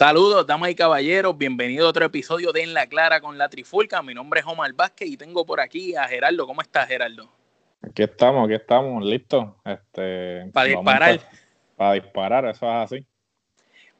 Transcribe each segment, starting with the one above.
Saludos, damas y caballeros, bienvenido a otro episodio de En la Clara con la Trifulca. Mi nombre es Omar Vázquez y tengo por aquí a Gerardo. ¿Cómo estás, Gerardo? Aquí estamos, aquí estamos, listos. Este, para disparar. Para, disparar, eso es así.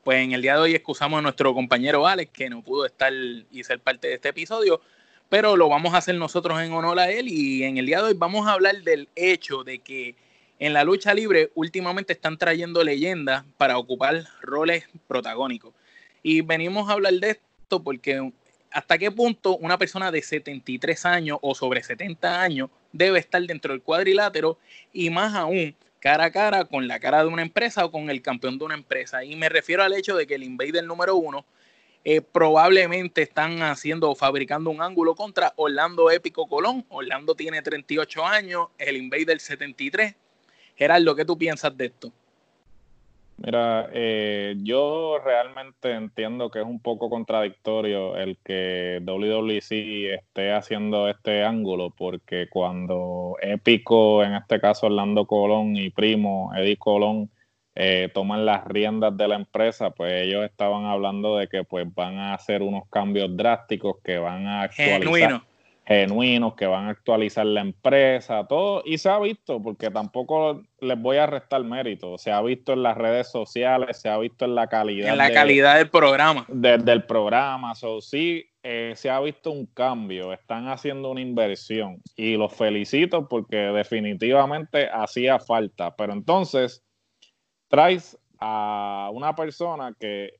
Pues en el día de hoy excusamos a nuestro compañero Alex, que no pudo estar y ser parte de este episodio, pero lo vamos a hacer nosotros en honor a él. Y en el día de hoy vamos a hablar del hecho de que en la lucha libre últimamente están trayendo leyendas para ocupar roles protagónicos. Y venimos a hablar de esto porque hasta qué punto una persona de 73 años o sobre 70 años debe estar dentro del cuadrilátero y más aún cara a cara con la cara de una empresa o con el campeón de una empresa. Y me refiero al hecho de que el Invader número uno eh, probablemente están haciendo, fabricando un ángulo contra Orlando Épico Colón. Orlando tiene 38 años, el Invader 73. Gerardo, ¿qué tú piensas de esto? Mira, eh, yo realmente entiendo que es un poco contradictorio el que WWC esté haciendo este ángulo, porque cuando Épico, en este caso Orlando Colón y Primo, Eddie Colón, eh, toman las riendas de la empresa, pues ellos estaban hablando de que pues van a hacer unos cambios drásticos que van a actualizar genuinos que van a actualizar la empresa, todo, y se ha visto, porque tampoco les voy a restar mérito, se ha visto en las redes sociales, se ha visto en la calidad. En la calidad del programa. del programa, so, sí, eh, se ha visto un cambio, están haciendo una inversión, y los felicito porque definitivamente hacía falta, pero entonces traes a una persona que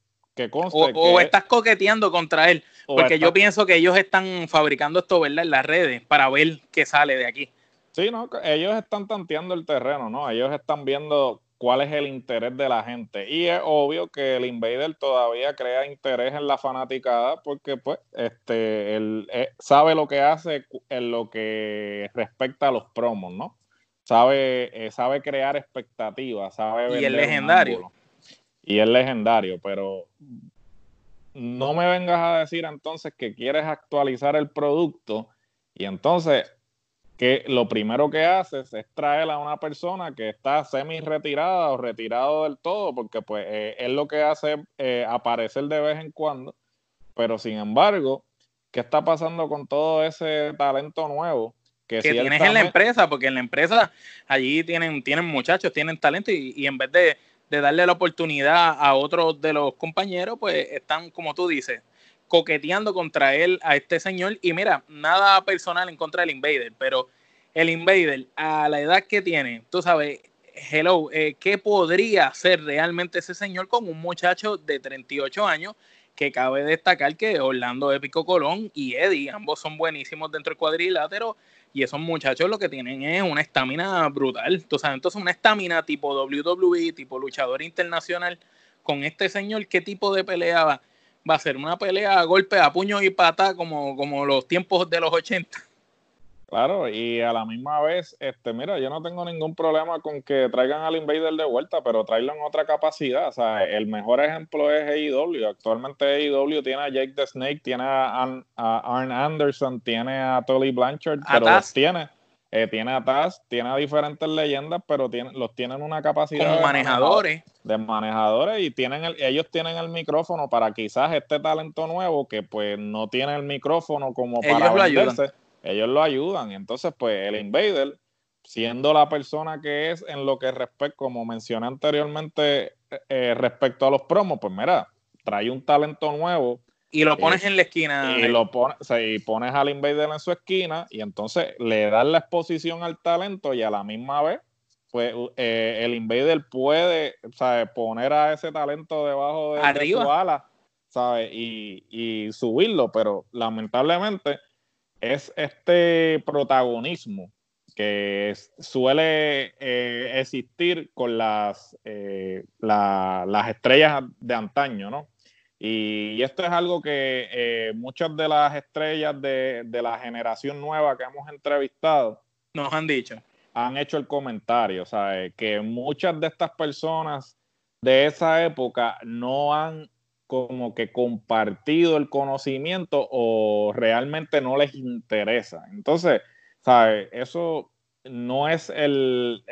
o, estás coqueteando contra él, porque yo pienso que ellos están fabricando esto, ¿verdad? En las redes para ver qué sale de aquí. Sí, no, ellos están tanteando el terreno, ¿no? Ellos están viendo cuál es el interés de la gente. Y es obvio que el Invader todavía crea interés en la fanaticada porque pues este él, eh, sabe lo que hace en lo que respecta a los promos, ¿no? Sabe, eh, sabe crear expectativas, sabe Y el legendario y es legendario, pero no me vengas a decir entonces que quieres actualizar el producto y entonces que lo primero que haces es traer a una persona que está semi retirada o retirado del todo, porque pues eh, es lo que hace eh, aparecer de vez en cuando, pero sin embargo, ¿qué está pasando con todo ese talento nuevo? Que, tienes en la empresa, porque en la empresa allí tienen, tienen muchachos, tienen talento y en vez de de darle la oportunidad a otros de los compañeros, pues están, como tú dices, coqueteando contra él a este señor. Y mira, nada personal en contra del Invader, pero el Invader, a la edad que tiene, tú sabes, hello, eh, ¿qué podría hacer realmente ese señor con un muchacho de 38 años? Que cabe destacar que Orlando Épico Colón y Eddie, ambos son buenísimos dentro del cuadrilátero y esos muchachos lo que tienen es una estamina brutal. Tú sabes, entonces una estamina tipo WWE, tipo luchador internacional, con este señor, ¿qué tipo de pelea va? ¿Va a ser una pelea a golpe, a puño y pata como, como los tiempos de los 80? Claro, y a la misma vez, este, mira, yo no tengo ningún problema con que traigan al Invader de vuelta, pero tráiganlo en otra capacidad. O sea, el mejor ejemplo es AEW. Actualmente AEW tiene a Jake the Snake, tiene a, Arn Anderson, tiene a Tolly Blanchard, pero los tiene. Eh, tiene a Taz, tiene a diferentes leyendas, pero tiene, los tienen una capacidad Como manejadores. De manejadores y tienen ellos tienen el micrófono para quizás este talento nuevo que pues no tiene el micrófono como para venderse ellos lo ayudan. Y entonces, pues el Invader, siendo la persona que es en lo que respecta, como mencioné anteriormente, eh, respecto a los promos, pues mira, trae un talento nuevo. Y lo pones eh, en la esquina. Y lo pones, y pones al Invader en su esquina y entonces le das la exposición al talento y a la misma vez, pues eh, el Invader puede poner a ese talento debajo de, de su ala ¿sabes? Y, y subirlo, pero lamentablemente es este protagonismo que suele eh, existir con las, eh, las estrellas de antaño, ¿no? Y, esto es algo que eh, muchas de las estrellas de, de, la generación nueva que hemos entrevistado nos han dicho. Han hecho el comentario, sea, Que muchas de estas personas de esa época no han como que compartido el conocimiento o realmente no les interesa. Entonces, ¿sabes? Eso no es el,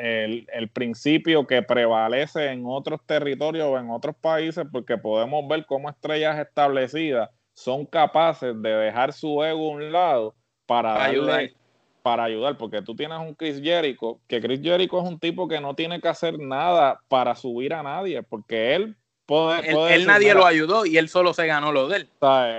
principio que prevalece en otros territorios o en otros países, porque podemos ver cómo estrellas establecidas son capaces de dejar su ego a un lado para, ayudar. Para ayudar, porque tú tienes un Chris Jericho, que Chris Jericho es un tipo que no tiene que hacer nada para subir a nadie, porque él él, nadie lo ayudó y él solo se ganó lo de él.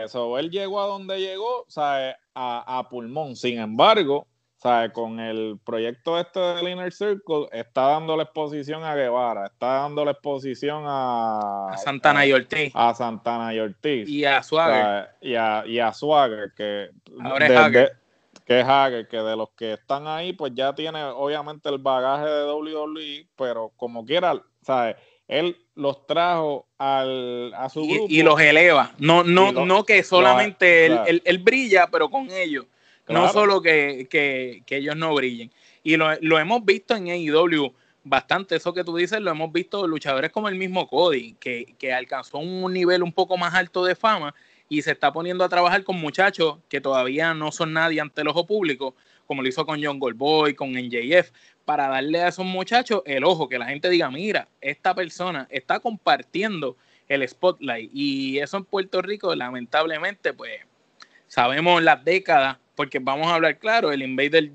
Eso, él llegó a donde llegó, ¿sabes? A, a pulmón. Sin embargo, ¿sabes? Con el proyecto este del Inner Circle, está dando la exposición a Guevara, está dando la exposición a, a Santana y Ortiz. A Santana y Ortiz. Y a Swagger. Y a, y a Swagger, que. Ahora es Hager. que es Hager, que de los que están ahí, pues ya tiene obviamente el bagaje de WWE, pero como quiera, ¿sabes? Él los trajo al, a su grupo. Y, los eleva. No, no, no que solamente él, él brilla, pero con ellos. No solo que, ellos no brillen. Y lo, hemos visto en AEW bastante, eso que tú dices, lo hemos visto luchadores como el mismo Cody, que, que alcanzó un nivel un poco más alto de fama y se está poniendo a trabajar con muchachos que todavía no son nadie ante el ojo público, como lo hizo con John Goldboy, con NJF, para darle a esos muchachos el ojo, que la gente diga, mira, esta persona está compartiendo el spotlight. Y eso en Puerto Rico, lamentablemente, pues sabemos las décadas porque vamos a hablar claro, el Invader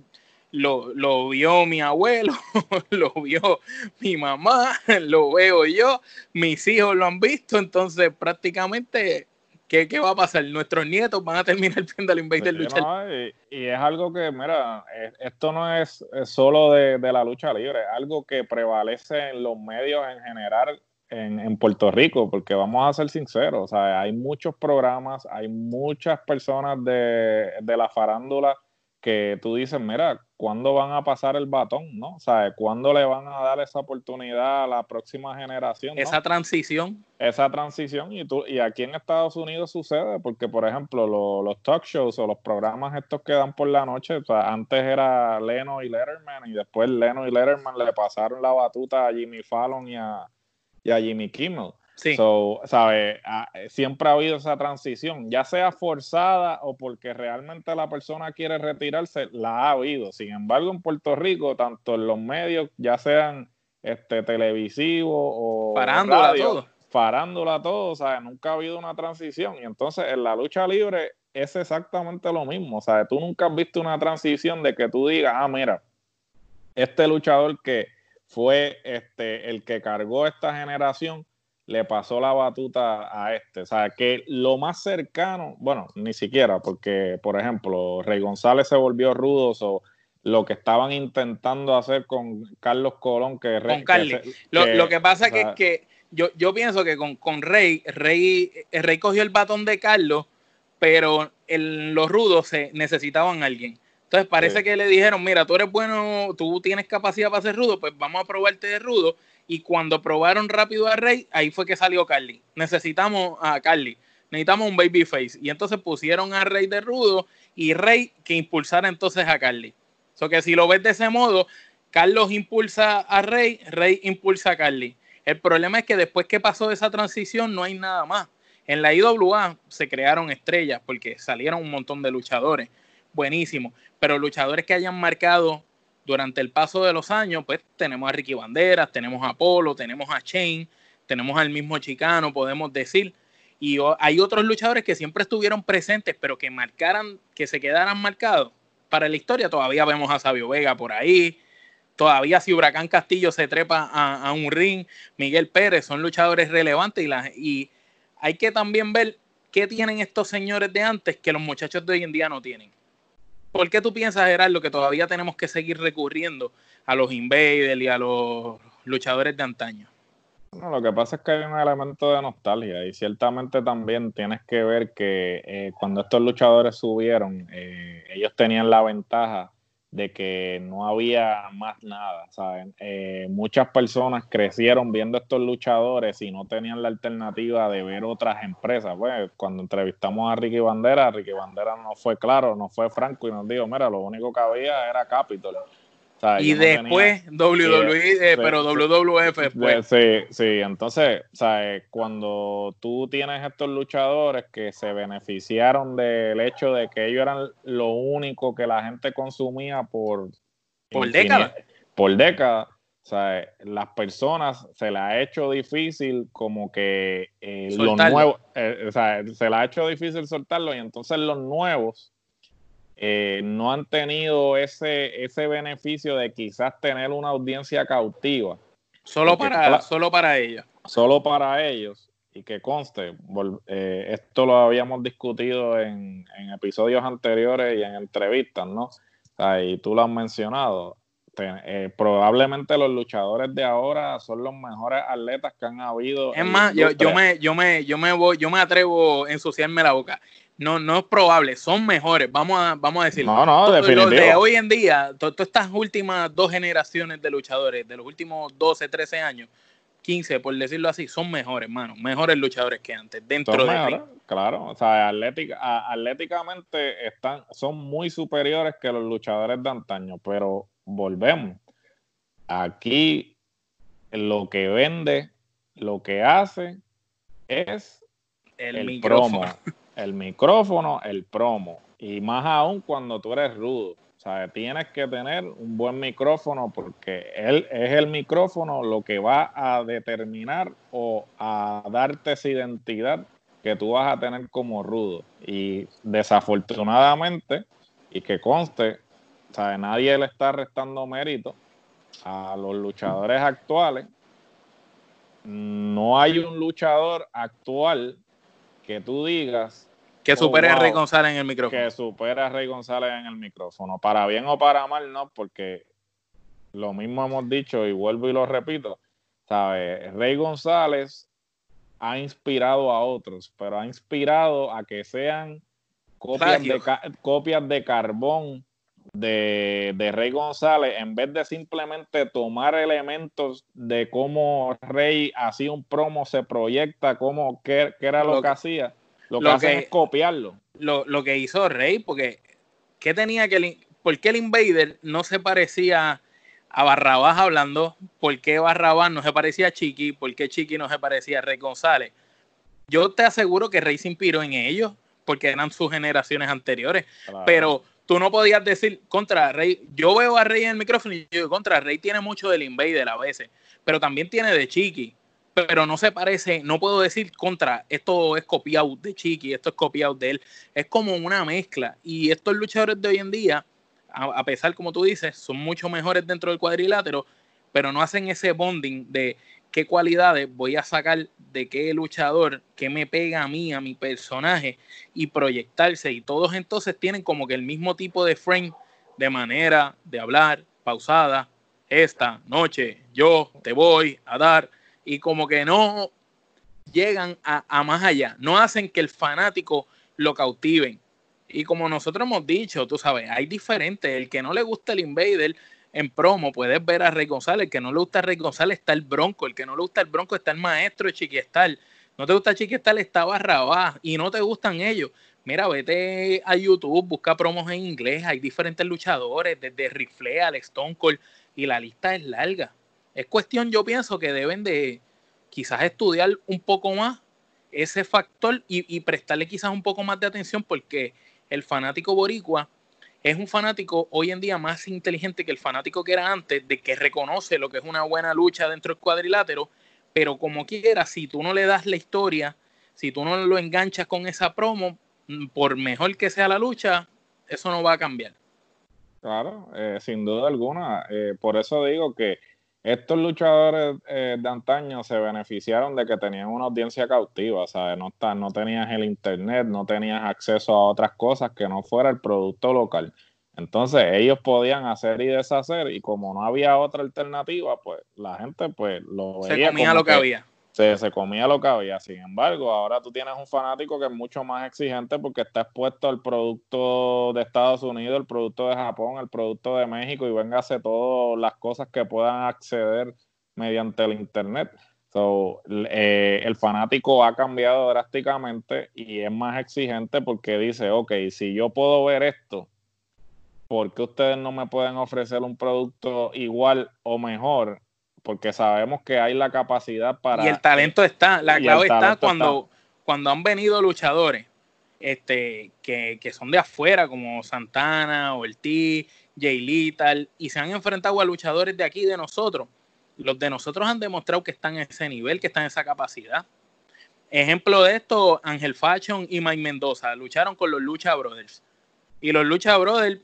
lo, lo vio mi abuelo, lo vio mi mamá, lo veo yo, mis hijos lo han visto, entonces prácticamente ¿Qué, ¿qué, va a pasar? Nuestros nietos van a terminar viendo al Invader luchar. y, es algo que, mira, esto no es, solo de, de, la lucha libre, es algo que prevalece en los medios en general en, Puerto Rico, porque vamos a ser sinceros, o sea, hay muchos programas, hay muchas personas de, la farándula que tú dices, mira, ¿cuándo van a pasar el batón? ¿No? O sea, ¿cuándo le van a dar esa oportunidad a la próxima generación? Esa transición. Esa transición, y, tú, y aquí en Estados Unidos sucede, porque por ejemplo, los talk shows o los programas estos que dan por la noche, o sea, antes era Leno y Letterman, y después Leno y Letterman le pasaron la batuta a Jimmy Fallon y a, y a Jimmy Kimmel. Sí. So, ¿sabe? Siempre ha habido esa transición, ya sea forzada o porque realmente la persona quiere retirarse, la ha habido. Sin embargo, en Puerto Rico, tanto en los medios, ya sean este, televisivos o parándola todo. Todo, ¿sabes? Nunca ha habido una transición. Y entonces en la lucha libre es exactamente lo mismo. ¿sabes? Tú nunca has visto una transición de que tú digas, ah, mira, este luchador que fue este, el que cargó esta generación, le pasó la batuta a este. O sea, que lo más cercano, bueno, ni siquiera, porque, por ejemplo, Rey González se volvió rudo, o lo que estaban intentando hacer con Carlos Colón, que Rey. Con lo, que pasa es que, yo, yo pienso que con, con Rey, Rey, Rey cogió el batón de Carlos, pero en los rudos se necesitaban a alguien. Entonces parece que le dijeron, mira, tú eres bueno, tú tienes capacidad para ser rudo, pues vamos a probarte de rudo. Y cuando probaron rápido a Rey, ahí fue que salió Carly. Necesitamos a Carly, necesitamos un babyface. Y entonces pusieron a Rey de rudo y Rey que impulsara entonces a Carly. O que si lo ves de ese modo, Carlos impulsa a Rey, Rey impulsa a Carly. El problema es que después que pasó esa transición no hay nada más. En la IWA se crearon estrellas porque salieron un montón de luchadores buenísimo. Pero luchadores que hayan marcado durante el paso de los años, pues tenemos a Ricky Banderas, tenemos a Apolo, tenemos a Shane, tenemos al mismo Chicano, podemos decir. Y hay otros luchadores que siempre estuvieron presentes, pero que marcaran, que se quedaran marcados. Para la historia todavía vemos a Sabio Vega por ahí. Todavía si Huracán Castillo se trepa a, un ring, Miguel Pérez, son luchadores relevantes y, y hay que también ver qué tienen estos señores de antes que los muchachos de hoy en día no tienen. ¿Por qué tú piensas, Gerardo, que todavía tenemos que seguir recurriendo a los invaders y a los luchadores de antaño? No, lo que pasa es que hay un elemento de nostalgia y ciertamente también tienes que ver que eh, cuando estos luchadores subieron, eh, ellos tenían la ventaja de que no había más nada, ¿saben? Eh, muchas personas crecieron viendo estos luchadores y no tenían la alternativa de ver otras empresas. Pues cuando entrevistamos a Ricky Bandera, Ricky Bandera no fue claro, no fue franco y nos dijo, mira, lo único que había era Capitol y después WWE, eh, pero WWF después. Sí, sí, entonces, ¿sabes? cuando tú tienes estos luchadores que se beneficiaron del hecho de que ellos eran lo único que la gente consumía por Por décadas. Por décadas. O sea, las personas se le ha hecho difícil como que eh, los nuevos, eh, o sea, se le ha hecho difícil soltarlo y entonces los nuevos eh, no han tenido ese, ese beneficio de quizás tener una audiencia cautiva. Solo para, solo para ellos. Solo para ellos. Y que conste, esto lo habíamos discutido en, en, episodios anteriores y en entrevistas, ¿no? O sea, y tú lo has mencionado eh, probablemente los luchadores de ahora son los mejores atletas que han habido. Es más, yo, yo, me, yo me, yo me voy, yo me atrevo a ensuciarme la boca. No, no es probable, son mejores, vamos a, vamos a decirlo. No, no, Los de hoy en día, todas estas últimas dos generaciones de luchadores, de los últimos 12, 13 años, 15, por decirlo así, son mejores, hermano, mejores luchadores que antes, dentro de Claro, o sea, atléticamente están, son muy superiores que los luchadores de antaño, pero volvemos. Aquí lo que vende, lo que hace es el, promo, el micrófono, el promo. Y más aún cuando tú eres rudo. Sea, tienes que tener un buen micrófono porque él es el micrófono lo que va a determinar o a darte esa identidad que tú vas a tener como rudo. Y desafortunadamente, y que conste, sea, nadie le está restando mérito a los luchadores actuales. No hay un luchador actual que tú digas que supere a Rey González en el micrófono. Que supere a Rey González en el micrófono. Para bien o para mal, no, porque lo mismo hemos dicho y vuelvo y lo repito. ¿sabes? Rey González ha inspirado a otros, pero ha inspirado a que sean copias, de, copias de carbón de, Rey González, en vez de simplemente tomar elementos de cómo Rey hacía un promo, se proyecta, cómo, qué, era lo, que, hacía, lo, que hace es copiarlo. Lo, que hizo Rey, porque ¿qué tenía que ¿por qué el Invader no se parecía a Barrabás hablando? ¿Por qué Barrabás no se parecía a Chiqui? ¿Por qué Chiqui no se parecía a Rey González? Yo te aseguro que Rey se inspiró en ellos, porque eran sus generaciones anteriores, pero tú no podías decir contra Rey. Yo veo a Rey en el micrófono y digo, contra Rey tiene mucho del Invader a veces, pero también tiene de Chiqui. Pero no se parece, no puedo decir contra, esto es copiado de Chiqui, esto es copiado de él. Es como una mezcla. Y estos luchadores de hoy en día, a pesar, como tú dices, son mucho mejores dentro del cuadrilátero, pero no hacen ese bonding de qué cualidades voy a sacar de qué luchador, qué me pega a mí, a mi personaje y proyectarse. Y todos entonces tienen como que el mismo tipo de frame de manera de hablar, pausada, esta noche yo te voy a dar y como que no llegan a, a más allá, no hacen que el fanático lo cautiven. Y como nosotros hemos dicho, tú sabes, hay diferentes, el que no le gusta el Invader en promo puedes ver a Rey González. El que no le gusta a Rey González está el Bronco. El que no le gusta el Bronco está el maestro de Chiquiestal. No te gusta Chiquiestal, está Barrabás. Y no te gustan ellos. Mira, vete a YouTube, busca promos en inglés. Hay diferentes luchadores, desde Rifle al Stone Cold. Y la lista es larga. Es cuestión, yo pienso, que deben de quizás estudiar un poco más ese factor y prestarle quizás un poco más de atención porque el fanático boricua es un fanático hoy en día más inteligente que el fanático que era antes, de que reconoce lo que es una buena lucha dentro del cuadrilátero, pero como quiera, si tú no le das la historia, si tú no lo enganchas con esa promo, mm, por mejor que sea la lucha, eso no va a cambiar. Claro, eh, sin duda alguna. Eh, por eso digo que estos luchadores eh, de antaño se beneficiaron de que tenían una audiencia cautiva, ¿sabes? No, no tenías el internet, no tenías acceso a otras cosas que no fuera el producto local. Entonces ellos podían hacer y deshacer y como no había otra alternativa, pues la gente pues lo veía. Se comía lo que había se, comía lo que había. Sin embargo, ahora tú tienes un fanático que es mucho más exigente porque está expuesto al producto de Estados Unidos, el producto de Japón, el producto de México y venga a todas las cosas que puedan acceder mediante el Internet. So, eh, el fanático ha cambiado drásticamente y es más exigente porque dice, ok, si yo puedo ver esto, ¿por qué ustedes no me pueden ofrecer un producto igual o mejor porque sabemos que hay la capacidad para... Y el talento está, la clave está cuando, cuando han venido luchadores este, que, son de afuera, como Santana, o el T Jay Lethal, y se han enfrentado a luchadores de aquí, de nosotros. Los de nosotros han demostrado que están en ese nivel, que están en esa capacidad. Ejemplo de esto, Ángel Fashion y Mike Mendoza lucharon con los Lucha Brothers. Y los Lucha Brothers,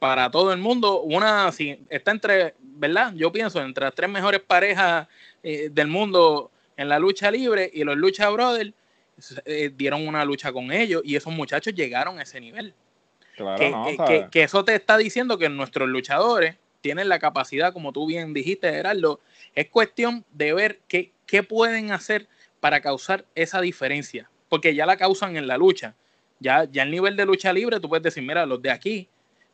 para todo el mundo, una está entre, ¿verdad? Yo pienso, entre las tres mejores parejas eh, del mundo en la lucha libre y los Lucha Brothers eh, dieron una lucha con ellos y esos muchachos llegaron a ese nivel. que, que, eso te está diciendo que nuestros luchadores tienen la capacidad, como tú bien dijiste, Gerardo, es cuestión de ver qué, qué pueden hacer para causar esa diferencia, porque ya la causan en la lucha. Ya, ya el nivel de lucha libre, tú puedes decir, mira, los de aquí,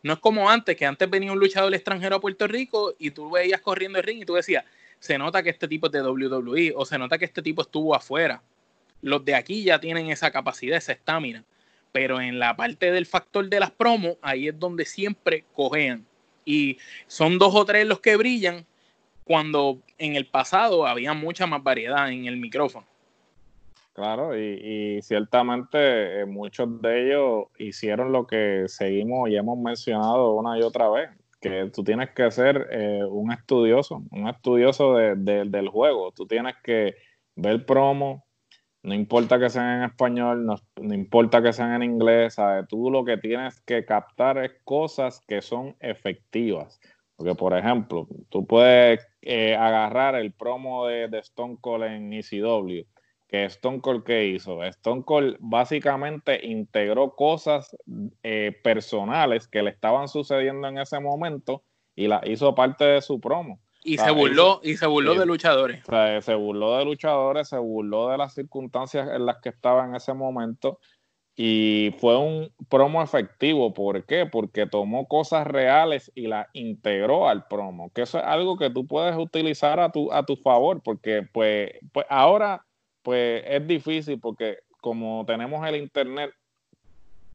no es como antes, que antes venía un luchador extranjero a Puerto Rico y tú veías corriendo el ring y tú decías, se nota que este tipo es de WWE o se nota que este tipo estuvo afuera. Los de aquí ya tienen esa capacidad, esa estamina. Pero en la parte del factor de las promos, ahí es donde siempre cojean. Y son dos o tres los que brillan cuando en el pasado había mucha más variedad en el micrófono. Claro, y, ciertamente eh, muchos de ellos hicieron lo que seguimos y hemos mencionado una y otra vez, que tú tienes que ser eh, un estudioso, un estudioso del juego. Tú tienes que ver promo, no importa que sean en español, no, importa que sean en inglés, ¿sabes? tú lo que tienes que captar es cosas que son efectivas. Porque, por ejemplo, tú puedes eh, agarrar el promo de, de Stone Cold en ECW que Stone Cold ¿qué hizo? Stone Cold básicamente integró cosas eh, personales que le estaban sucediendo en ese momento y la hizo parte de su promo. Y se burló, y se burló de luchadores. se burló de luchadores, se burló de las circunstancias en las que estaba en ese momento. Y fue un promo efectivo. ¿Por qué? Porque tomó cosas reales y las integró al promo. Que eso es algo que tú puedes utilizar a tu, a tu favor. Porque pues, pues ahora pues es difícil porque como tenemos el internet,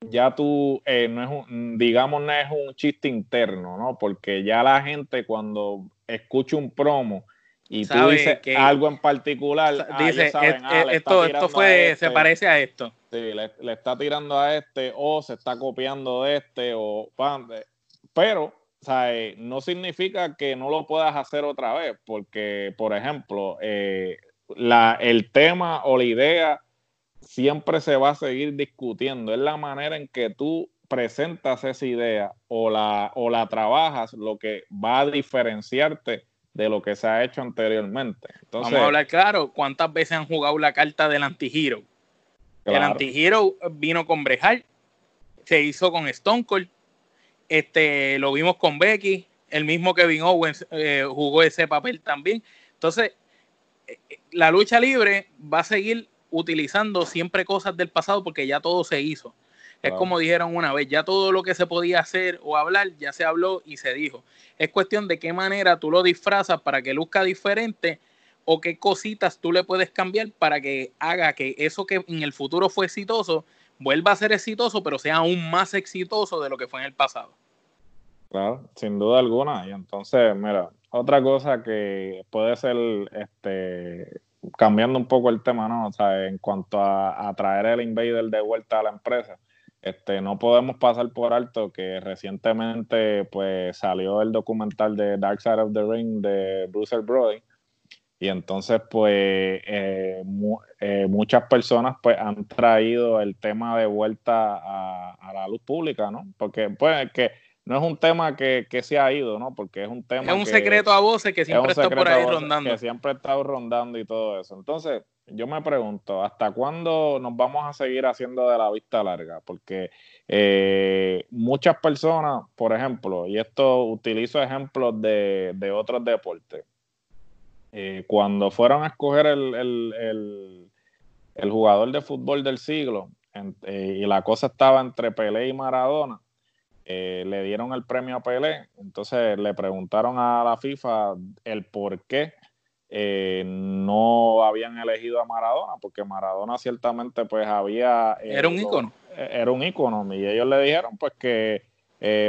ya tú, eh, no es un, digamos, no es un chiste interno, ¿no? Porque ya la gente cuando escucha un promo y tú dices algo en particular, ah, dice, ah, esto, esto fue, se este". parece a esto. Sí, le, está tirando a este o se está copiando de este o pero ¿sabes? no significa que no lo puedas hacer otra vez, porque, por ejemplo, eh, la, el tema o la idea siempre se va a seguir discutiendo. Es la manera en que tú presentas esa idea o la, o la trabajas lo que va a diferenciarte de lo que se ha hecho anteriormente. Vamos a hablar claro, ¿cuántas veces han jugado la carta del anti-hero? El anti-hero vino con Brejal, se hizo con Stone Cold, este, lo vimos con Becky, el mismo Kevin Owens eh, jugó ese papel también. Entonces, la lucha libre va a seguir utilizando siempre cosas del pasado porque ya todo se hizo. Es como dijeron una vez, ya todo lo que se podía hacer o hablar ya se habló y se dijo. Es cuestión de qué manera tú lo disfrazas para que luzca diferente o qué cositas tú le puedes cambiar para que haga que eso que en el futuro fue exitoso vuelva a ser exitoso, pero sea aún más exitoso de lo que fue en el pasado. Claro, sin duda alguna. Y entonces, mira, otra cosa que puede ser, este, cambiando un poco el tema, ¿no? O sea, en cuanto a, traer el invader de vuelta a la empresa, este, no podemos pasar por alto que recientemente, pues, salió el documental de Dark Side of the Ring de Bruce Brody. Y entonces, pues, eh, eh, muchas personas, pues, han traído el tema de vuelta a, a la luz pública, ¿no? Porque, pues, que no es un tema que, se ha ido, ¿no? Porque es un tema. Es un secreto a voces que siempre está por ahí rondando. Que siempre ha estado rondando y todo eso. Entonces, yo me pregunto, ¿hasta cuándo nos vamos a seguir haciendo de la vista larga? Porque eh, muchas personas, por ejemplo, y esto utilizo ejemplos de, otros deportes, eh, cuando fueron a escoger el, jugador de fútbol del siglo eh, y la cosa estaba entre Pelé y Maradona, eh, le dieron el premio a Pelé, entonces le preguntaron a la FIFA el por qué eh, no habían elegido a Maradona, porque Maradona ciertamente pues había... Eh, era un ícono. Era un ícono, y ellos le dijeron pues que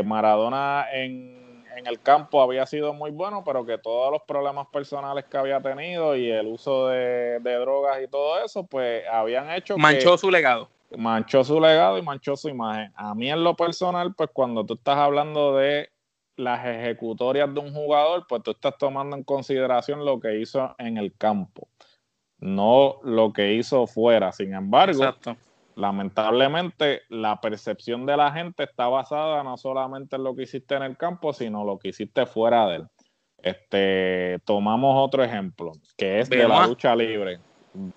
Maradona en, en, el campo había sido muy bueno, pero que todos los problemas personales que había tenido y el uso de, drogas y todo eso, pues habían hecho... Manchó su legado manchó su legado y manchó su imagen. A mí en lo personal, pues cuando tú estás hablando de las ejecutorias de un jugador, pues tú estás tomando en consideración lo que hizo en el campo, no lo que hizo fuera. Sin embargo, lamentablemente la percepción de la gente está basada no solamente en lo que hiciste en el campo, sino lo que hiciste fuera de él. Este, tomamos otro ejemplo, que es de la lucha libre.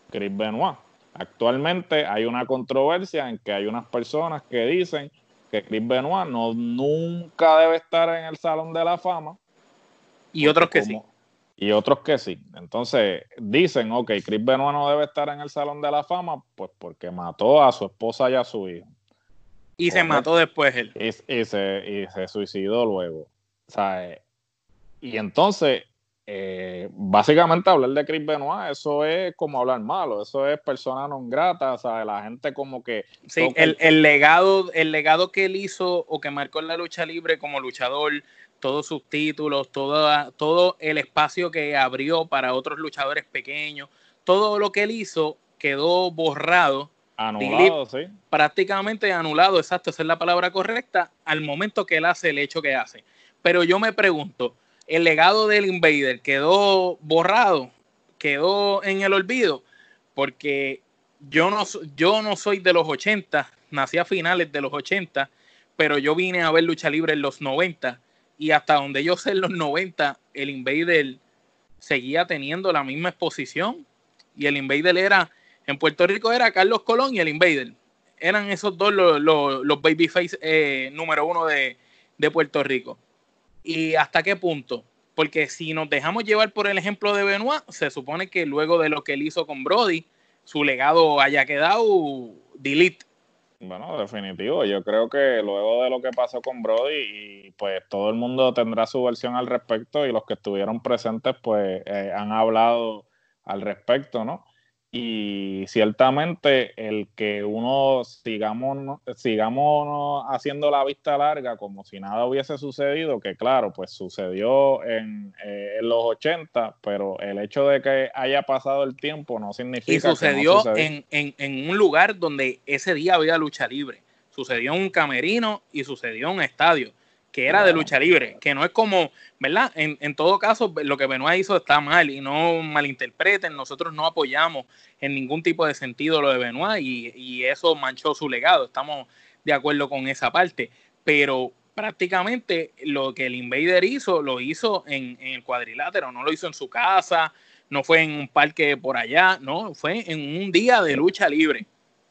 Chris Benoit. Actualmente hay una controversia en que hay unas personas que dicen que Chris Benoit no, nunca debe estar en el Salón de la Fama. Y otros que sí. Y otros que sí. Entonces dicen, ok, Chris Benoit no debe estar en el Salón de la Fama, pues porque mató a su esposa y a su hijo. Y se mató después él. Y, se, y se suicidó luego. O sea, eh, y entonces eh, básicamente hablar de Chris Benoit, eso es como hablar malo, eso es persona non grata, o sea, la gente como que... Sí, el, legado, el legado que él hizo o que marcó en la lucha libre como luchador, todos sus títulos, todo, todo el espacio que abrió para otros luchadores pequeños, todo lo que él hizo quedó borrado. Anulado, sí. Prácticamente anulado, exacto, esa es la palabra correcta, al momento que él hace el hecho que hace. Pero yo me pregunto, el legado del Invader quedó borrado, quedó en el olvido, porque yo no, yo no soy de los 80, nací a finales de los 80, pero yo vine a ver lucha libre en los 90 y hasta donde yo sé en los 90 el Invader seguía teniendo la misma exposición y el Invader era, en Puerto Rico era Carlos Colón y el Invader. Eran esos dos los, los, babyface eh, número uno de, de Puerto Rico y hasta qué punto. Porque si nos dejamos llevar por el ejemplo de Benoit, se supone que luego de lo que él hizo con Brody, su legado haya quedado delete. Bueno, definitivo. Yo creo que luego de lo que pasó con Brody, pues todo el mundo tendrá su versión al respecto y los que estuvieron presentes pues eh, han hablado al respecto, ¿no? Y ciertamente el que uno sigamos, sigamos haciendo la vista larga como si nada hubiese sucedido, que claro, pues sucedió en, eh, los 80, pero el hecho de que haya pasado el tiempo no significa y sucedió. en, en, en un lugar donde ese día había lucha libre, sucedió en un camerino y sucedió en un estadio que era de lucha libre, que no es como, ¿verdad? En, en, todo caso, lo que Benoit hizo está mal y no malinterpreten, nosotros no apoyamos en ningún tipo de sentido lo de Benoit y, y eso manchó su legado, estamos de acuerdo con esa parte, pero prácticamente lo que el Invader hizo, lo hizo en, en el cuadrilátero, no lo hizo en su casa, no fue en un parque por allá, no, fue en un día de lucha libre.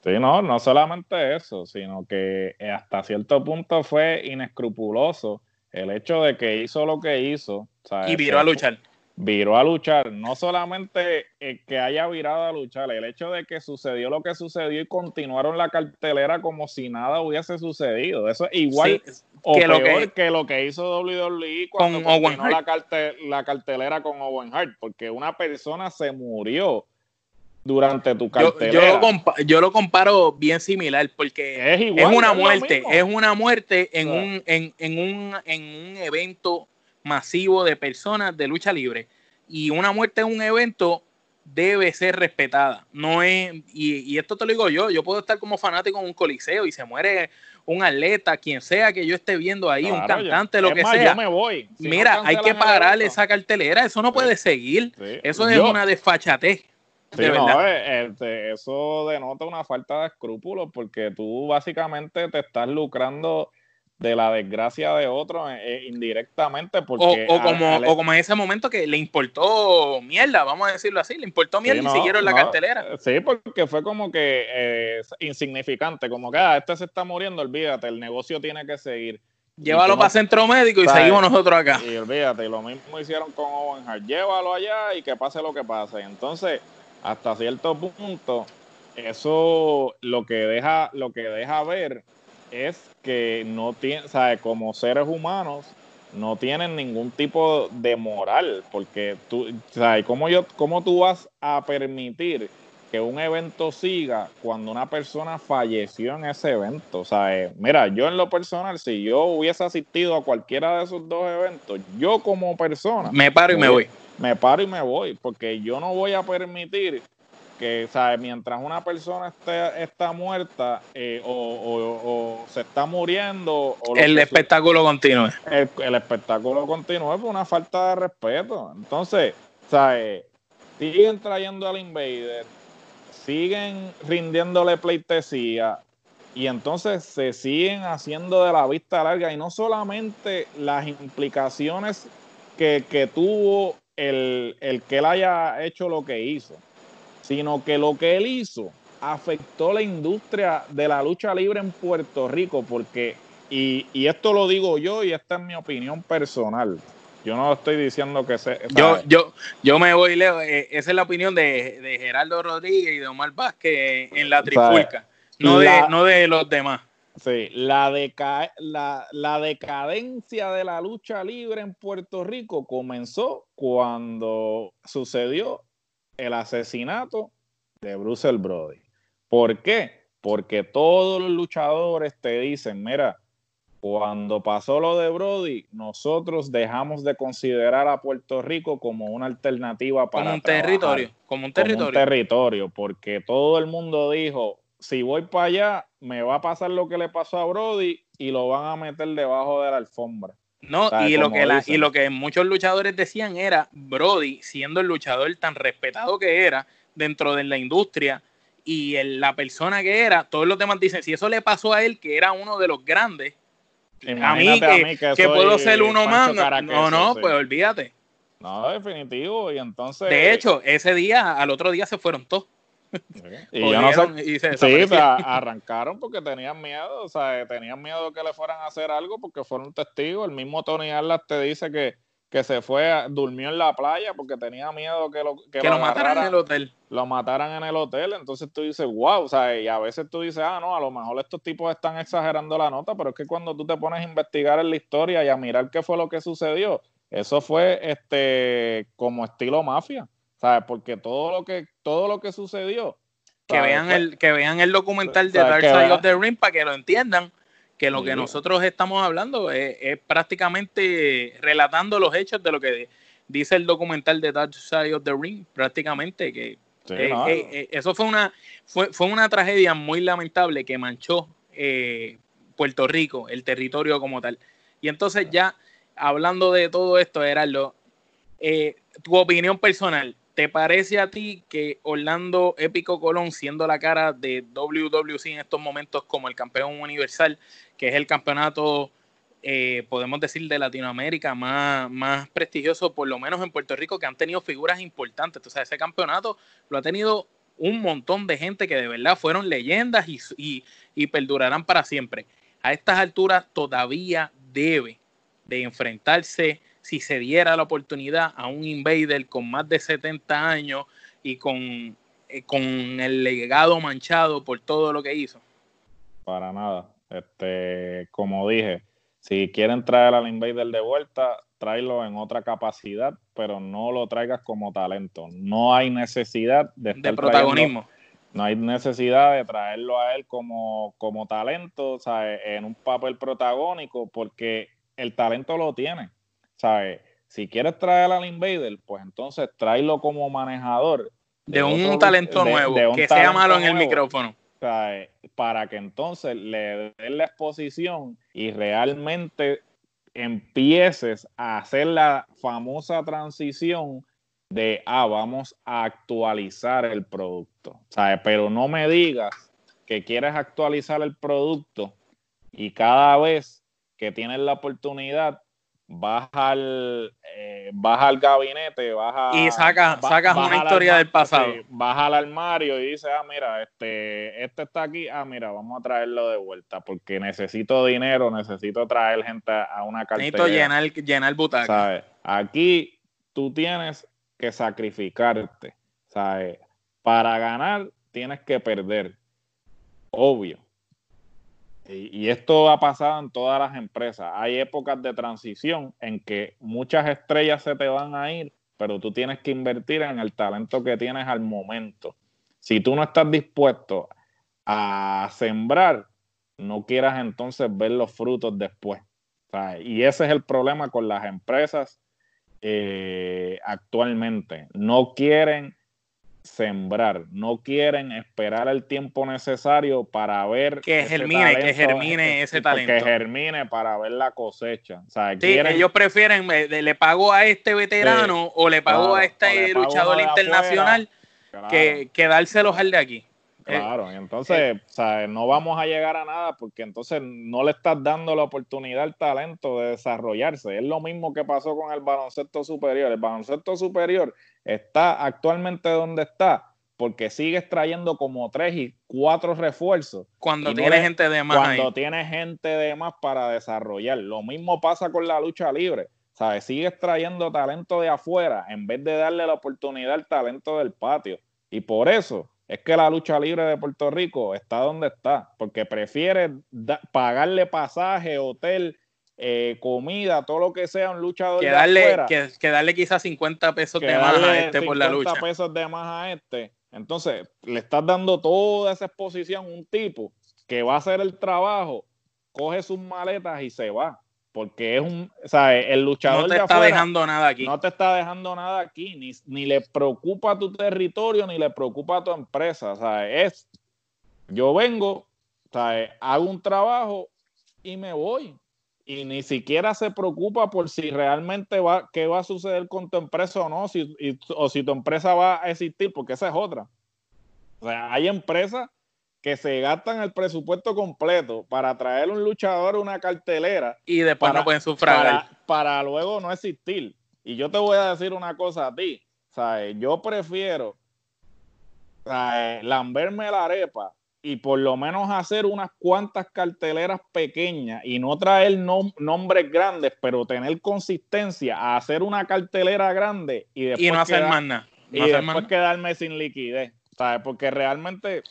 Sí, no, no solamente eso, sino que eh, hasta cierto punto fue inescrupuloso el hecho de que hizo lo que hizo. Y viró a luchar. Viró a luchar. No solamente que haya virado a luchar, el hecho de que sucedió lo que sucedió y continuaron la cartelera como si nada hubiese sucedido. Eso es igual o que peor lo que, lo que hizo WWE cuando con la, la cartelera con Owen Hart, porque una persona se murió durante tu cartelera. Yo, lo, comparo bien similar porque es, una muerte, es una muerte en, un, en, en, un, en un evento masivo de personas de lucha libre. Y una muerte en un evento debe ser respetada. No es, y, esto te lo digo yo, yo puedo estar como fanático en un coliseo y se muere un atleta, quien sea que yo esté viendo ahí, un cantante, lo que sea. me voy. Mira, hay que pararle esa cartelera, eso no puede seguir. Eso es una desfachatez. Sí, no, eh, este, eso denota una falta de escrúpulos porque tú básicamente te estás lucrando de la desgracia de otro eh, eh, indirectamente. Porque o, como, o como en ese momento que le importó mierda, vamos a decirlo así, le importó mierda y siguieron la cartelera. Sí, porque fue como que insignificante, como que ah, este se está muriendo, olvídate, el negocio tiene que seguir. Llévalo para centro médico y seguimos nosotros acá. Y olvídate, lo mismo hicieron con Owen Hart. Llévalo allá y que pase lo que pase. Entonces, hasta cierto punto, eso lo que deja, lo que deja ver es que no tiene, ¿sabes? Como seres humanos no tienen ningún tipo de moral, porque tú, ¿sabes? ¿Cómo, yo, ¿Cómo tú vas a permitir que un evento siga cuando una persona falleció en ese evento? O sea, mira, yo en lo personal, si yo hubiese asistido a cualquiera de esos dos eventos, yo como persona... Me paro y me voy me paro y me voy, porque yo no voy a permitir que ¿sabes? mientras una persona esté, está muerta eh, o, se está muriendo... O el espectáculo continúe. El, espectáculo continúe por una falta de respeto. Entonces, ¿sabes? siguen trayendo al Invader, siguen rindiéndole pleitesía y entonces se siguen haciendo de la vista larga y no solamente las implicaciones que, que tuvo el, el que él haya hecho lo que hizo, sino que lo que él hizo afectó la industria de la lucha libre en Puerto Rico, porque, y, y esto lo digo yo y esta es mi opinión personal, yo no estoy diciendo que se. Yo, yo, yo me voy, Leo. Eh, esa es la opinión de, de, Gerardo Rodríguez y de Omar Vázquez en la trifulca, no, de, no de los demás. Sí, la, deca la, la, decadencia de la lucha libre en Puerto Rico comenzó cuando sucedió el asesinato de Bruce Brody. ¿Por qué? Porque todos los luchadores te dicen, mira, cuando pasó lo de Brody, nosotros dejamos de considerar a Puerto Rico como una alternativa para como un territorio, como un territorio, como un territorio, porque todo el mundo dijo, si voy para allá, me va a pasar lo que le pasó a Brody y lo van a meter debajo de la alfombra. No, y lo, que y lo que muchos luchadores decían era Brody, siendo el luchador tan respetado que era dentro de la industria y la persona que era, todos los demás dicen, si eso le pasó a él, que era uno de los grandes, a mí, que, puedo ser uno más. No, no, pues olvídate. No, definitivo. Y entonces. De hecho, ese día, al otro día se fueron todos. Y yo no sé. sí, arrancaron porque tenían miedo, o sea, tenían miedo que le fueran a hacer algo porque fueron testigos. El mismo Tony Arlas te dice que que se fue, durmió en la playa porque tenía miedo que lo, que, lo, mataran en el hotel. Lo mataran en el hotel. Entonces tú dices, wow, o sea, y a veces tú dices, ah, no, a lo mejor estos tipos están exagerando la nota, pero es que cuando tú te pones a investigar en la historia y a mirar qué fue lo que sucedió, eso fue este como estilo mafia, ¿sabes? Porque todo lo que, todo lo que sucedió. Que vean, el, que vean el documental de Dark Side of the Ring para que lo entiendan que lo que nosotros estamos hablando es, prácticamente relatando los hechos de lo que dice el documental de Dark Side of the Ring, prácticamente que eh, eh, eh, eso fue una fue, fue, una tragedia muy lamentable que manchó Puerto Rico, el territorio como tal. Y entonces ya hablando de todo esto, Gerardo, tu opinión personal, ¿Te parece a ti que Orlando Épico Colón, siendo la cara de WWC en estos momentos como el campeón universal, que es el campeonato, eh, podemos decir, de Latinoamérica más, más prestigioso, por lo menos en Puerto Rico, que han tenido figuras importantes? O sea, ese campeonato lo ha tenido un montón de gente que de verdad fueron leyendas y, y perdurarán para siempre. A estas alturas todavía debe de enfrentarse si se diera la oportunidad a un invader con más de 70 años y con, eh, con el legado manchado por todo lo que hizo? Para nada. Este, como dije, si quieren traer al invader de vuelta, tráelo en otra capacidad, pero no lo traigas como talento. No hay necesidad de, de protagonismo. no hay necesidad de traerlo a él como, como talento, o sea, en un papel protagónico, porque el talento lo tiene. ¿Sabes? Si quieres traer al Invader, pues entonces tráelo como manejador. De, un talento nuevo, que sea malo en el micrófono. Para que entonces le den la exposición y realmente empieces a hacer la famosa transición de, ah, vamos a actualizar el producto. ¿sabes? Pero no me digas que quieres actualizar el producto y cada vez que tienes la oportunidad vas al, eh, al gabinete, vas Y saca, sacas una historia del pasado. vas al armario y dices, ah, mira, este, este está aquí, ah, mira, vamos a traerlo de vuelta porque necesito dinero, necesito traer gente a una cartera. Necesito llenar, llenar butaca. ¿sabes? Aquí tú tienes que sacrificarte, ¿sabes? Para ganar tienes que perder, obvio. Y, esto ha pasado en todas las empresas. Hay épocas de transición en que muchas estrellas se te van a ir, pero tú tienes que invertir en el talento que tienes al momento. Si tú no estás dispuesto a sembrar, no quieras entonces ver los frutos después. Y ese es el problema con las empresas eh, actualmente. No quieren sembrar, no quieren esperar el tiempo necesario para ver que germine, que germine ese talento. Que germine para ver la cosecha. O sea, sí, ellos prefieren, le pago a este veterano o le pago a este luchador internacional que, que dárselos al de aquí. Eh, claro, y entonces eh, no vamos a llegar a nada porque entonces no le estás dando la oportunidad al talento de desarrollarse. Es lo mismo que pasó con el baloncesto superior. El baloncesto superior está actualmente donde está porque sigues trayendo como tres y cuatro refuerzos. Cuando tiene gente de más. Cuando tiene gente de más para desarrollar. Lo mismo pasa con la lucha libre. ¿Sabes? Sigues trayendo talento de afuera en vez de darle la oportunidad al talento del patio. Y por eso es que la lucha libre de Puerto Rico está donde está, porque prefiere pagarle pasaje, hotel, eh, comida, todo lo que sea un luchador que darle, que, darle quizás 50 pesos de más a este por la lucha. 50 pesos de más a este. Entonces, le estás dando toda esa exposición a un tipo que va a hacer el trabajo, coge sus maletas y se va porque es un, o sea, el luchador no te está dejando nada aquí. No te está dejando nada aquí, ni, ni le preocupa tu territorio, ni le preocupa tu empresa, o sea, es, yo vengo, o sea, hago un trabajo y me voy. Y ni siquiera se preocupa por si realmente va, qué va a suceder con tu empresa o no, si, o si tu empresa va a existir, porque esa es otra. O sea, hay empresas que se gastan el presupuesto completo para traer un luchador a una cartelera. Y después para, no pueden sufragar. Para, luego no existir. Y yo te voy a decir una cosa a ti. ¿sabes? Yo prefiero lamberme la arepa y por lo menos hacer unas cuantas carteleras pequeñas y no traer nombres grandes, pero tener consistencia a hacer una cartelera grande y después, no hacer más nada. y después quedarme sin liquidez. ¿sabes? Porque realmente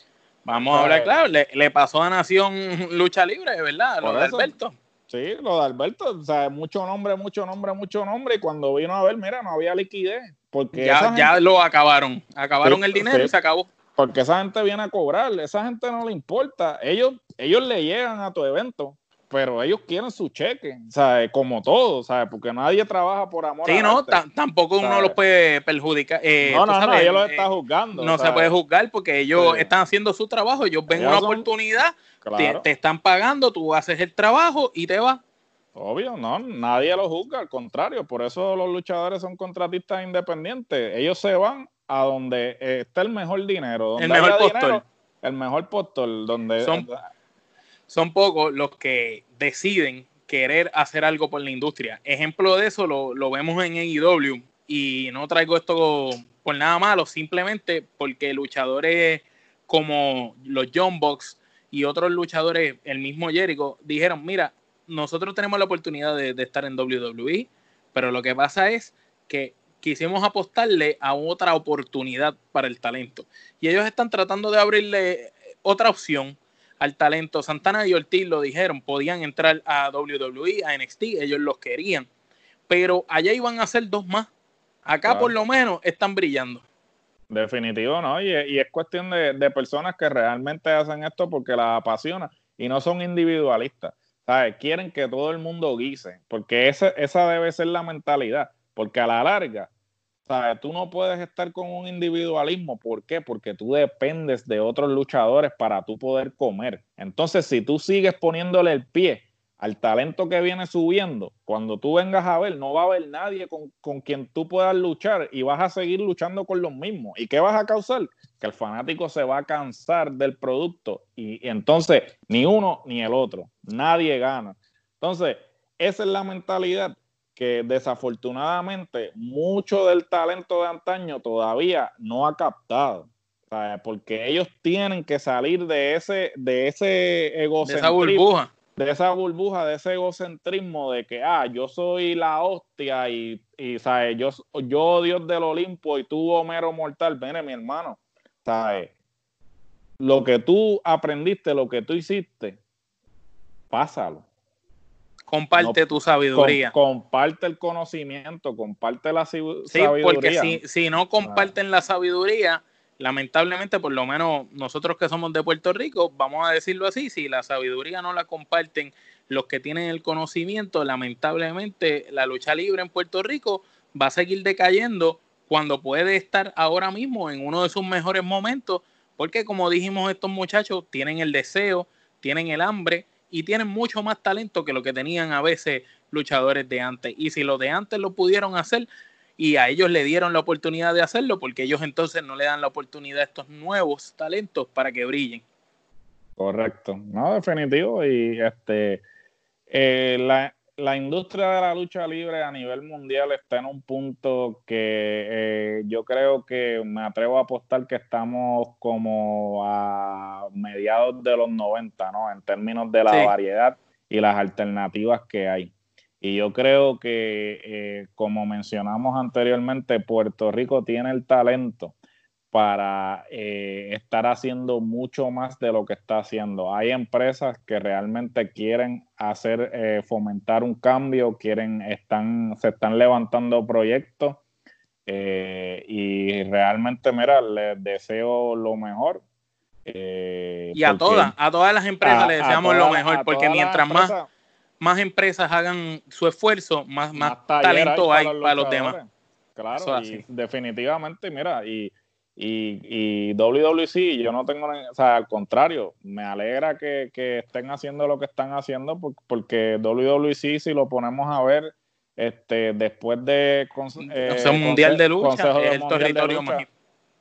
Vamos a hablar claro, le, pasó a Nación Lucha Libre, ¿verdad? Lo de Alberto. Sí, lo de Alberto, o sea, mucho nombre, mucho nombre, mucho nombre, y cuando vino a ver, mira, no había liquidez. Porque ya, ya lo acabaron, acabaron el dinero y se acabó. Porque esa gente viene a cobrar, esa gente no le importa, ellos, ellos le llegan a tu evento, pero ellos quieren su cheque, ¿sabes? Como todo, ¿sabes? Porque nadie trabaja por amor sí, no, tampoco uno los puede perjudicar. Eh, no, no, no, ellos lo están juzgando. No se puede juzgar porque ellos están haciendo su trabajo, ellos ven una oportunidad, te, están pagando, tú haces el trabajo y te vas. Obvio, no, nadie lo juzga, al contrario, por eso los luchadores son contratistas independientes. Ellos se van a donde está el mejor dinero, donde el mejor postor. el mejor postor, donde son, son pocos los que deciden querer hacer algo por la industria. Ejemplo de eso lo, vemos en AEW y no traigo esto por nada malo, simplemente porque luchadores como los John Box y otros luchadores, el mismo Jericho, dijeron, mira, nosotros tenemos la oportunidad de, de estar en WWE, pero lo que pasa es que quisimos apostarle a otra oportunidad para el talento. Y ellos están tratando de abrirle otra opción al talento. Santana y Ortiz lo dijeron, podían entrar a WWE, a NXT, ellos los querían, pero allá iban a ser dos más. Acá por lo menos están brillando. Definitivo, ¿no? Y, es cuestión de, personas que realmente hacen esto porque las apasiona y no son individualistas. ¿Sabes? Quieren que todo el mundo guise, porque esa, esa debe ser la mentalidad, porque a la larga Tú no puedes estar con un individualismo. ¿Por qué? Porque tú dependes de otros luchadores para tú poder comer. Entonces, si tú sigues poniéndole el pie al talento que viene subiendo, cuando tú vengas a ver, no va a haber nadie con, con, quien tú puedas luchar y vas a seguir luchando con los mismos. ¿Y qué vas a causar? Que el fanático se va a cansar del producto y, y entonces ni uno ni el otro, nadie gana. Entonces, esa es la mentalidad que desafortunadamente mucho del talento de antaño todavía no ha captado. Porque ellos tienen que salir de ese, de ese egocentrismo. De esa burbuja. De esa burbuja, de ese egocentrismo de que, ah, yo soy la hostia y, y ¿sabes? Yo, yo Dios del Olimpo y tú Homero Mortal. Ven, mi hermano, ¿sabes? Lo que tú aprendiste, lo que tú hiciste, pásalo Comparte tu sabiduría. comparte el conocimiento, comparte la sabiduría. Sí, porque si, no comparten la sabiduría, lamentablemente, por lo menos nosotros que somos de Puerto Rico, vamos a decirlo así, si la sabiduría no la comparten los que tienen el conocimiento, lamentablemente la lucha libre en Puerto Rico va a seguir decayendo cuando puede estar ahora mismo en uno de sus mejores momentos, porque como dijimos, estos muchachos tienen el deseo, tienen el hambre y tienen mucho más talento que lo que tenían a veces luchadores de antes. Y si los de antes lo pudieron hacer y a ellos le dieron la oportunidad de hacerlo, porque ellos entonces no le dan la oportunidad a estos nuevos talentos para que brillen. Correcto, no, definitivo. Y este, eh, la, la industria de la lucha libre a nivel mundial está en un punto que eh, yo creo que me atrevo a apostar que estamos como a mediados de los 90, ¿no? En términos de la variedad y las alternativas que hay. Y yo creo que, eh, como mencionamos anteriormente, Puerto Rico tiene el talento para eh, estar haciendo mucho más de lo que está haciendo. Hay empresas que realmente quieren hacer, eh, fomentar un cambio, quieren, están, se están levantando proyectos eh, y realmente, mira, les deseo lo mejor. y a todas, a todas las empresas les deseamos lo mejor, porque mientras más, más empresas hagan su esfuerzo, más, más, talento hay para los, demás. Claro, definitivamente, mira, y y, y WWC, yo no tengo, o sea, al contrario, me alegra que, estén haciendo lo que están haciendo porque WWC, si lo ponemos a ver, este, después de... Eh, mundial de lucha, es el territorio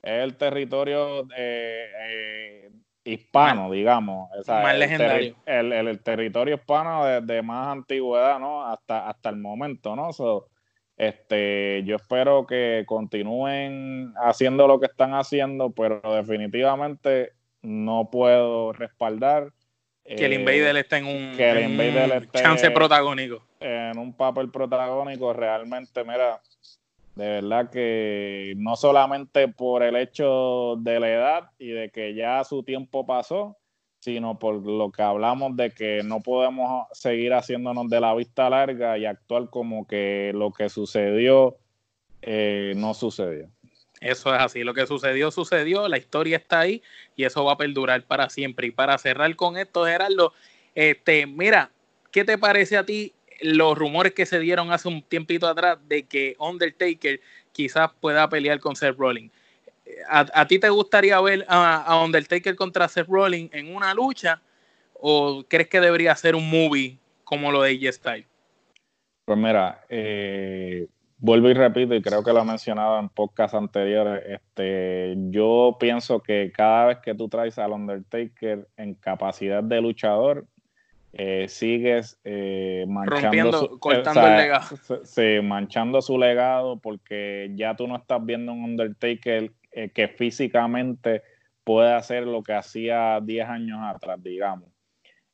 es el territorio eh, hispano, digamos. más legendario. el, territorio hispano de, más antigüedad, ¿no? Hasta, hasta el momento, ¿no? Este, yo espero que continúen haciendo lo que están haciendo, pero definitivamente no puedo respaldar. Que el Invader eh, esté en un, chance protagónico. En un papel protagónico, realmente, mira, de verdad que no solamente por el hecho de la edad y de que ya su tiempo pasó, sino por lo que hablamos de que no podemos seguir haciéndonos de la vista larga y actuar como que lo que sucedió eh, no sucedió. Eso es así, lo que sucedió, sucedió, la historia está ahí y eso va a perdurar para siempre. Y para cerrar con esto, Gerardo, este, mira, ¿qué te parece a ti los rumores que se dieron hace un tiempito atrás de que Undertaker quizás pueda pelear con Seth Rollins? ¿A, ti te gustaría ver a, Undertaker contra Seth Rollins en una lucha? ¿O crees que debería ser un movie como lo de AJ Styles? Pues mira, eh, vuelvo y repito, y creo que lo he mencionado en podcast anteriores, este, yo pienso que cada vez que tú traes al Undertaker en capacidad de luchador, eh, sigues eh, manchando su, cortando el legado. Sí, manchando su legado porque ya tú no estás viendo un Undertaker eh, que físicamente puede hacer lo que hacía 10 años atrás, digamos.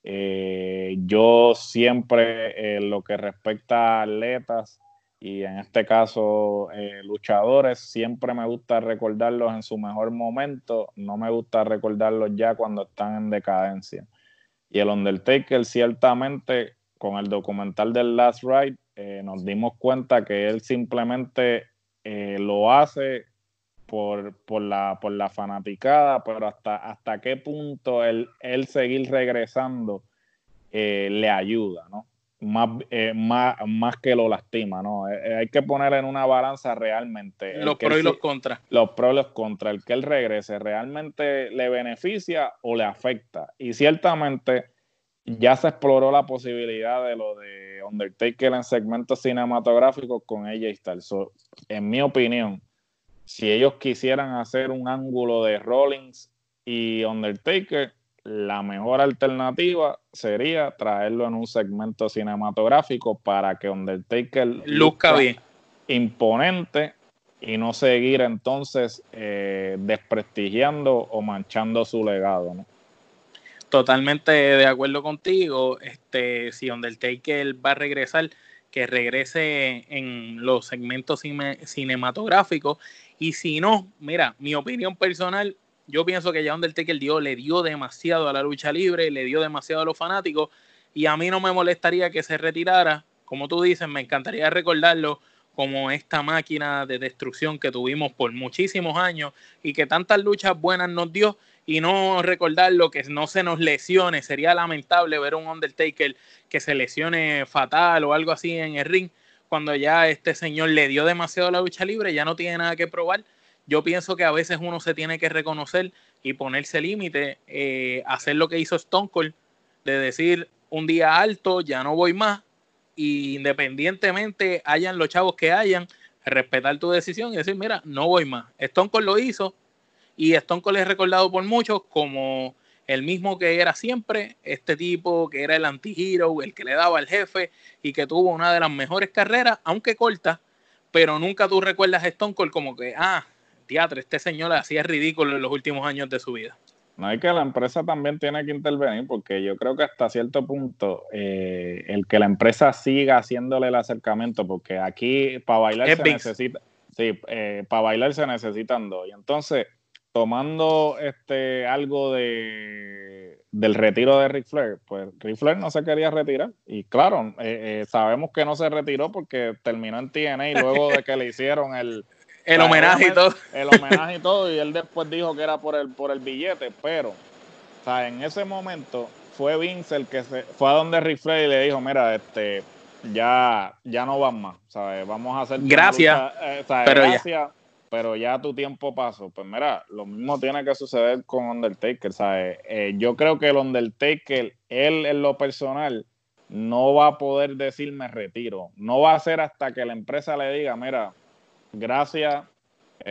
Eh, yo siempre, en lo que respecta a atletas y en este caso eh, luchadores, siempre me gusta recordarlos en su mejor momento, no me gusta recordarlos ya cuando están en decadencia. Y el Undertaker ciertamente con el documental del Last Ride nos dimos cuenta que él simplemente lo hace por, por, la, por la fanaticada, pero hasta, hasta qué punto él, seguir regresando eh, le ayuda, ¿no? Más, eh, más, más que lo lastima, ¿no? Eh, hay que poner en una balanza realmente. Los pros y los contras. Los pros y los contras. El que él regrese, ¿realmente le beneficia o le afecta? Y ciertamente ya se exploró la posibilidad de lo de Undertaker en segmentos cinematográficos con ella y tal. en mi opinión, si ellos quisieran hacer un ángulo de Rollins y Undertaker, la mejor alternativa sería traerlo en un segmento cinematográfico para que Undertaker luzca bien imponente y no seguir entonces eh, desprestigiando o manchando su legado. Totalmente de acuerdo contigo. Este, si Undertaker va a regresar, que regrese en los segmentos cinematográficos y si no, mira, mi opinión personal, yo pienso que ya Undertaker dio, le dio demasiado a la lucha libre, le dio demasiado a los fanáticos y a mí no me molestaría que se retirara. Como tú dices, me encantaría recordarlo como esta máquina de destrucción que tuvimos por muchísimos años y que tantas luchas buenas nos dio y no recordarlo que no se nos lesione. Sería lamentable ver un Undertaker que se lesione fatal o algo así en el ring cuando ya este señor le dio demasiado la lucha libre, ya no tiene nada que probar. Yo pienso que a veces uno se tiene que reconocer y ponerse límite, eh, hacer lo que hizo Stone Cold, de decir un día alto, ya no voy más, y independientemente hayan los chavos que hayan, respetar tu decisión y decir, mira, no voy más. Stone Cold lo hizo y Stone Cold es recordado por muchos como el mismo que era siempre, este tipo que era el anti-hero, el que le daba al jefe y que tuvo una de las mejores carreras, aunque corta, pero nunca tú recuerdas a Stone Cold como que, ah, teatro, este señor hacía ridículo en los últimos años de su vida. No hay que la empresa también tiene que intervenir porque yo creo que hasta cierto punto eh, el que la empresa siga haciéndole el acercamiento, porque aquí para bailar se necesita, sí, eh, para bailar se necesitan dos. Y entonces, tomando este algo de del retiro de Ric Flair, pues Ric Flair no se quería retirar. Y claro, eh, sabemos que no se retiró porque terminó en TNA y luego de que le hicieron el el homenaje y todo. El homenaje y todo, y él después dijo que era por el, por el billete, pero, o sea, en ese momento fue Vince el que se fue a donde Rick Flair y le dijo, mira, este, ya, ya no van más, ¿sabes? Vamos a hacer... Gracias, eh, pero ya. Pero ya tu tiempo pasó. Pues mira, lo mismo tiene que suceder con Undertaker, ¿sabes? Eh, yo creo que el Undertaker, él en lo personal, no va a poder decirme retiro. No va a ser hasta que la empresa le diga, mira, gracias.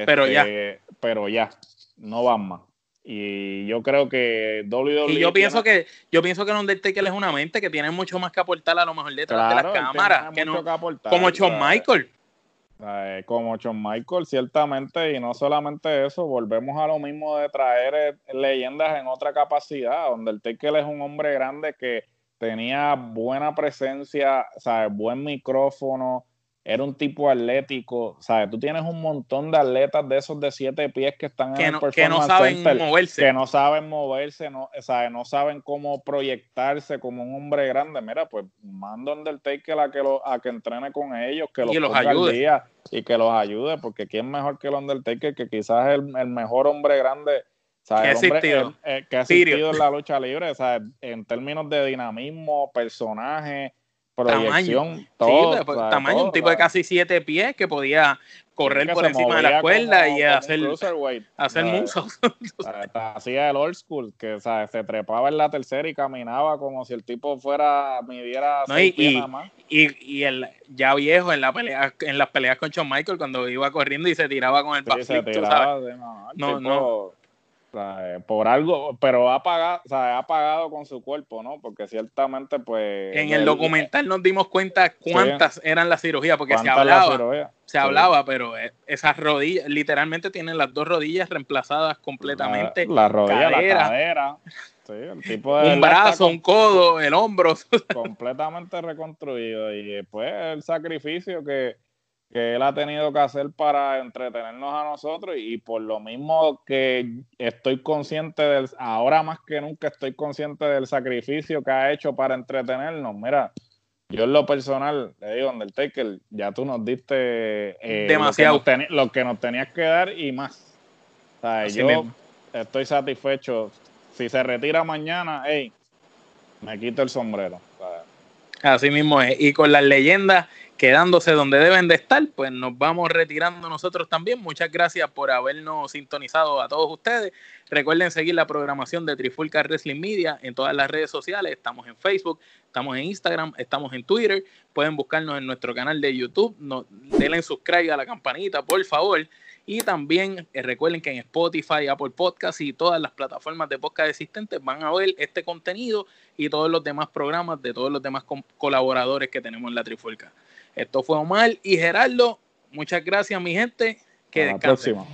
pero ya. Este, pero ya, no van más. Y yo creo que WWE. Y yo pienso que yo pienso que Undertaker es una mente que tiene mucho más que aportar a lo mejor detrás de las cámaras. Que no, como Shawn Michael. Como Shawn Michael, ciertamente, y no solamente eso, volvemos a lo mismo de traer eh, leyendas en otra capacidad. Undertaker es un hombre grande que tenía buena presencia, ¿sabes? buen micrófono, era un tipo atlético, ¿sabes? Tú tienes un montón de atletas de esos de siete pies que están en el que no saben moverse. Que no saben moverse, no, ¿sabes? no saben cómo proyectarse como un hombre grande. Mira, pues manda Undertaker a que, lo, a que entrene con ellos, que los, ayude. y que los ayude, porque ¿quién mejor que el Undertaker, que quizás es el, mejor hombre grande ¿sabes? Que, hombre, que ha existido en la lucha libre, ¿sabes? en términos de dinamismo, personaje, proyección, todo. Pues, tamaño, un tipo de casi siete pies que podía correr por encima de la cuerda y hacer, hacer musos. Hacía el old school, que se trepaba en la tercera y caminaba como si el tipo fuera, midiera y, y, más. Y, el ya viejo en la pelea, en las peleas con Shawn Michael cuando iba corriendo y se tiraba con el sí, no, no, por algo, pero ha pagado, ha pagado con su cuerpo, ¿no? Porque ciertamente, pues. En el documental nos dimos cuenta cuántas eran las cirugías, porque se hablaba. Se hablaba, pero eh, esas rodillas, literalmente tienen las dos rodillas reemplazadas completamente. La, rodilla, la cadera. un brazo, un codo, el hombro. completamente reconstruido. Y después el sacrificio que que él ha tenido que hacer para entretenernos a nosotros y por lo mismo que estoy consciente del, ahora más que nunca estoy consciente del sacrificio que ha hecho para entretenernos. Mira, yo en lo personal, le digo, Undertaker, ya tú nos diste eh, demasiado lo que, nos tenías que dar y más. yo estoy satisfecho. Si se retira mañana, hey, me quito el sombrero. Así mismo es. Y con las leyendas quedándose donde deben de estar, pues nos vamos retirando nosotros también. Muchas gracias por habernos sintonizado a todos ustedes. Recuerden seguir la programación de Trifulca Wrestling Media en todas las redes sociales. Estamos en Facebook, estamos en Instagram, estamos en Twitter. Pueden buscarnos en nuestro canal de YouTube. No, denle subscribe a la campanita, por favor. Y también eh, recuerden que en Spotify, Apple Podcasts y todas las plataformas de podcast existentes van a ver este contenido y todos los demás programas de todos los demás colaboradores que tenemos en la Trifulca. Esto fue Omar y Gerardo. Muchas gracias, mi gente. Que Hasta la próxima.